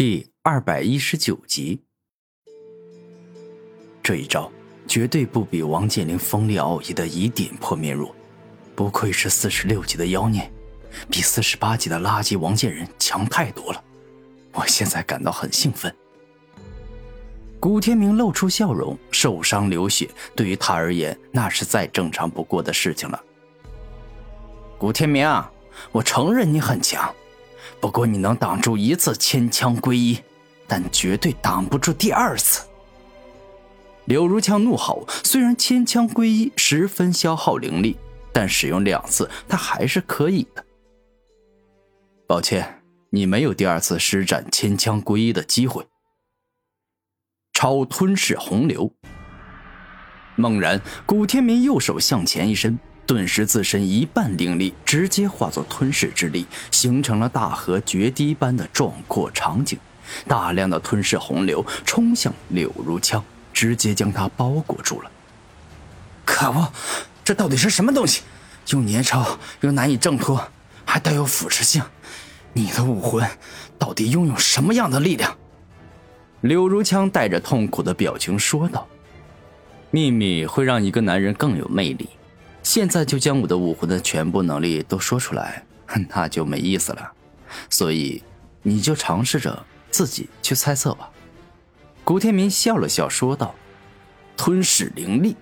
第二百一十九集，这一招绝对不比王健林锋利奥义的一点破面弱，不愧是四十六级的妖孽，比四十八级的垃圾王建仁强太多了。我现在感到很兴奋。古天明露出笑容，受伤流血对于他而言那是再正常不过的事情了。古天明，我承认你很强。不过你能挡住一次千枪归一，但绝对挡不住第二次。柳如枪怒吼，虽然千枪归一十分消耗灵力，但使用两次他还是可以的。抱歉，你没有第二次施展千枪归一的机会。超吞噬洪流。猛然，古天明右手向前一伸。顿时，自身一半灵力直接化作吞噬之力，形成了大河决堤般的壮阔场景。大量的吞噬洪流冲向柳如枪，直接将他包裹住了。可恶，这到底是什么东西？又粘稠又难以挣脱，还带有腐蚀性。你的武魂到底拥有什么样的力量？柳如枪带着痛苦的表情说道：“秘密会让一个男人更有魅力。”现在就将我的武魂的全部能力都说出来，那就没意思了。所以，你就尝试着自己去猜测吧。古天明笑了笑，说道：“吞噬灵力。”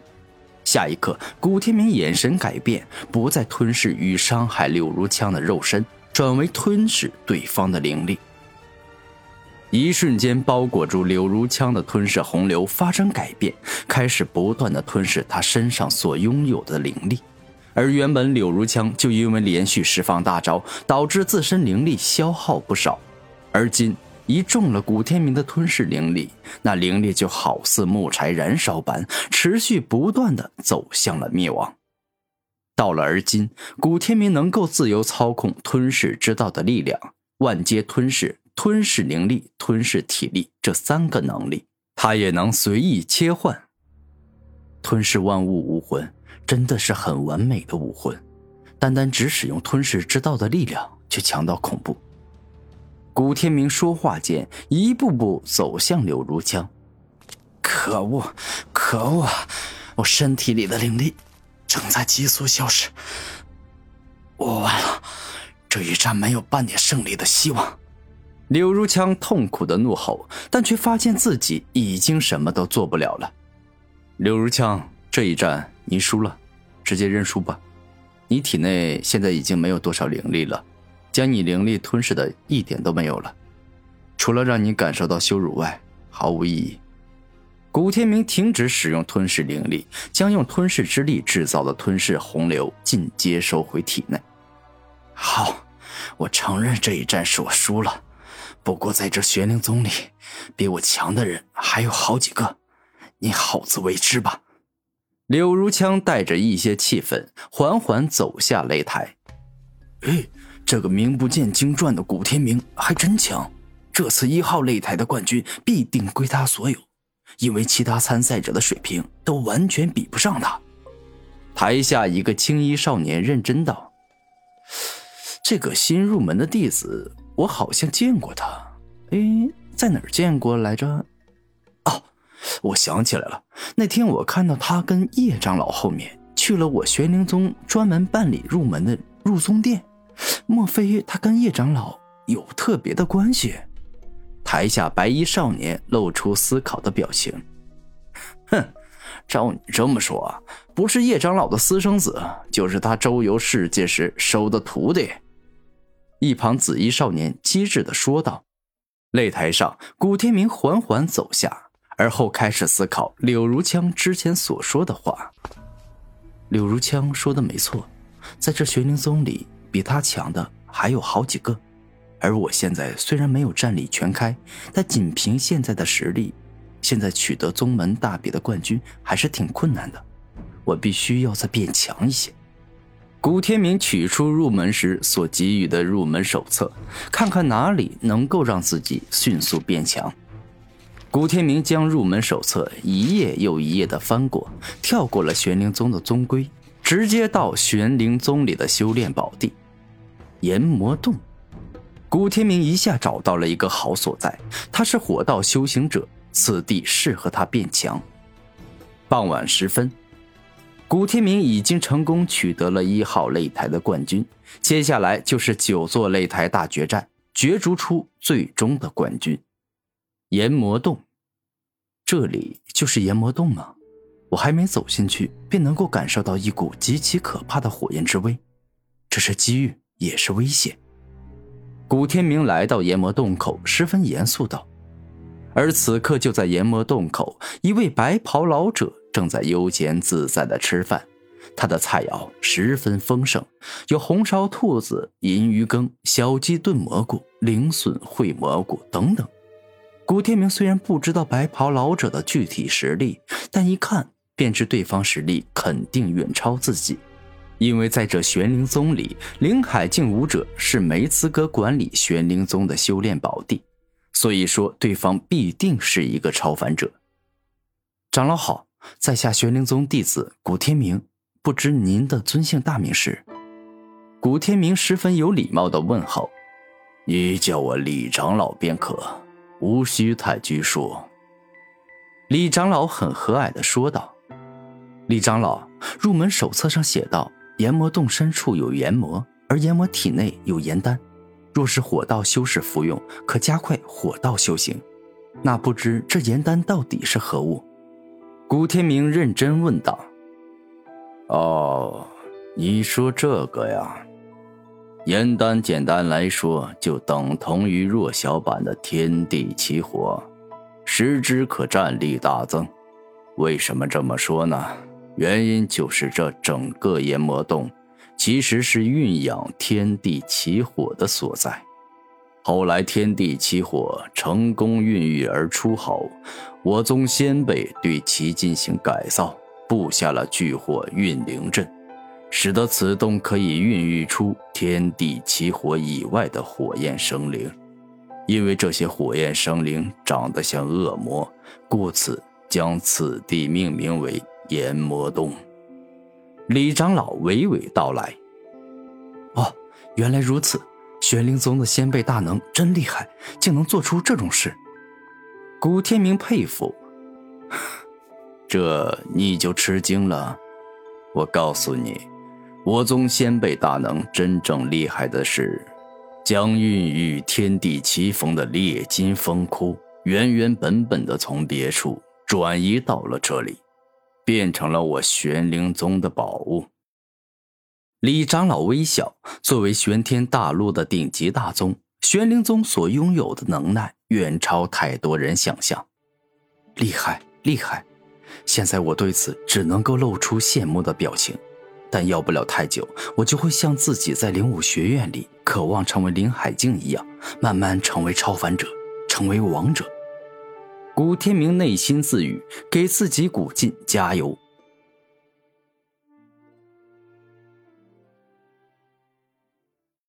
下一刻，古天明眼神改变，不再吞噬与伤害柳如枪的肉身，转为吞噬对方的灵力。一瞬间，包裹住柳如枪的吞噬洪流发生改变，开始不断的吞噬他身上所拥有的灵力。而原本柳如枪就因为连续释放大招，导致自身灵力消耗不少，而今一中了古天明的吞噬灵力，那灵力就好似木柴燃烧般，持续不断的走向了灭亡。到了而今，古天明能够自由操控吞噬之道的力量，万阶吞噬。吞噬灵力、吞噬体力这三个能力，他也能随意切换。吞噬万物武魂真的是很完美的武魂，单单只使用吞噬之道的力量，却强到恐怖。古天明说话间，一步步走向柳如江。可恶，可恶！我身体里的灵力正在急速消失，我完了，这一战没有半点胜利的希望。柳如枪痛苦的怒吼，但却发现自己已经什么都做不了了。柳如枪，这一战你输了，直接认输吧。你体内现在已经没有多少灵力了，将你灵力吞噬的一点都没有了，除了让你感受到羞辱外，毫无意义。古天明停止使用吞噬灵力，将用吞噬之力制造的吞噬洪流尽接收回体内。好，我承认这一战是我输了。不过，在这玄灵宗里，比我强的人还有好几个，你好自为之吧。柳如枪带着一些气愤，缓缓走下擂台。哎，这个名不见经传的古天明还真强，这次一号擂台的冠军必定归他所有，因为其他参赛者的水平都完全比不上他。台下一个青衣少年认真道：“这个新入门的弟子。”我好像见过他，哎，在哪儿见过来着？哦，我想起来了，那天我看到他跟叶长老后面去了我玄灵宗专门办理入门的入宗殿，莫非他跟叶长老有特别的关系？台下白衣少年露出思考的表情。哼，照你这么说，不是叶长老的私生子，就是他周游世界时收的徒弟。一旁紫衣少年机智的说道：“擂台上，古天明缓缓走下，而后开始思考柳如枪之前所说的话。柳如枪说的没错，在这玄灵宗里，比他强的还有好几个。而我现在虽然没有战力全开，但仅凭现在的实力，现在取得宗门大比的冠军还是挺困难的。我必须要再变强一些。”古天明取出入门时所给予的入门手册，看看哪里能够让自己迅速变强。古天明将入门手册一页又一页的翻过，跳过了玄灵宗的宗规，直接到玄灵宗里的修炼宝地——炎魔洞。古天明一下找到了一个好所在，他是火道修行者，此地适合他变强。傍晚时分，古天明已经成功取得了一号擂台的冠军，接下来就是九座擂台大决战，角逐出最终的冠军。炎魔洞，这里就是炎魔洞吗？我还没走进去，便能够感受到一股极其可怕的火焰之威，这是机遇，也是危险。古天明来到炎魔洞口，十分严肃道。而此刻，就在炎魔洞口，一位白袍老者正在悠闲自在的吃饭。他的菜肴十分丰盛，有红烧兔子、银鱼羹、小鸡炖蘑菇、灵笋烩蘑菇等等。古天明虽然不知道白袍老者的具体实力，但一看便知对方实力肯定远超自己。因为在这玄灵宗里，灵海境武者是没资格管理玄灵宗的修炼宝地，所以说对方必定是一个超凡者。长老好，在下玄灵宗弟子古天明，不知您的尊姓大名是？古天明十分有礼貌的问候：“你叫我李长老便可，无需太拘束。”李长老很和蔼的说道：“李长老，入门手册上写道。”研魔洞深处有研魔，而研魔体内有研丹。若是火道修士服用，可加快火道修行。那不知这炎丹到底是何物？古天明认真问道。哦，你说这个呀？研丹简单来说，就等同于弱小版的天地奇火，食之可战力大增。为什么这么说呢？原因就是这整个炎魔洞，其实是蕴养天地奇火的所在。后来天地奇火成功孕育而出后，我宗先辈对其进行改造，布下了聚火运灵阵，使得此洞可以孕育出天地奇火以外的火焰生灵。因为这些火焰生灵长得像恶魔，故此将此地命名为。炎魔洞，李长老娓娓道来：“哦，原来如此，玄灵宗的先辈大能真厉害，竟能做出这种事。”古天明佩服。这你就吃惊了。我告诉你，我宗先辈大能真正厉害的是，将孕育天地奇峰的烈金风窟原原本本的从别处转移到了这里。变成了我玄灵宗的宝物。李长老微笑，作为玄天大陆的顶级大宗，玄灵宗所拥有的能耐远超太多人想象。厉害，厉害！现在我对此只能够露出羡慕的表情，但要不了太久，我就会像自己在灵武学院里渴望成为林海境一样，慢慢成为超凡者，成为王者。古天明内心自语，给自己鼓劲加油。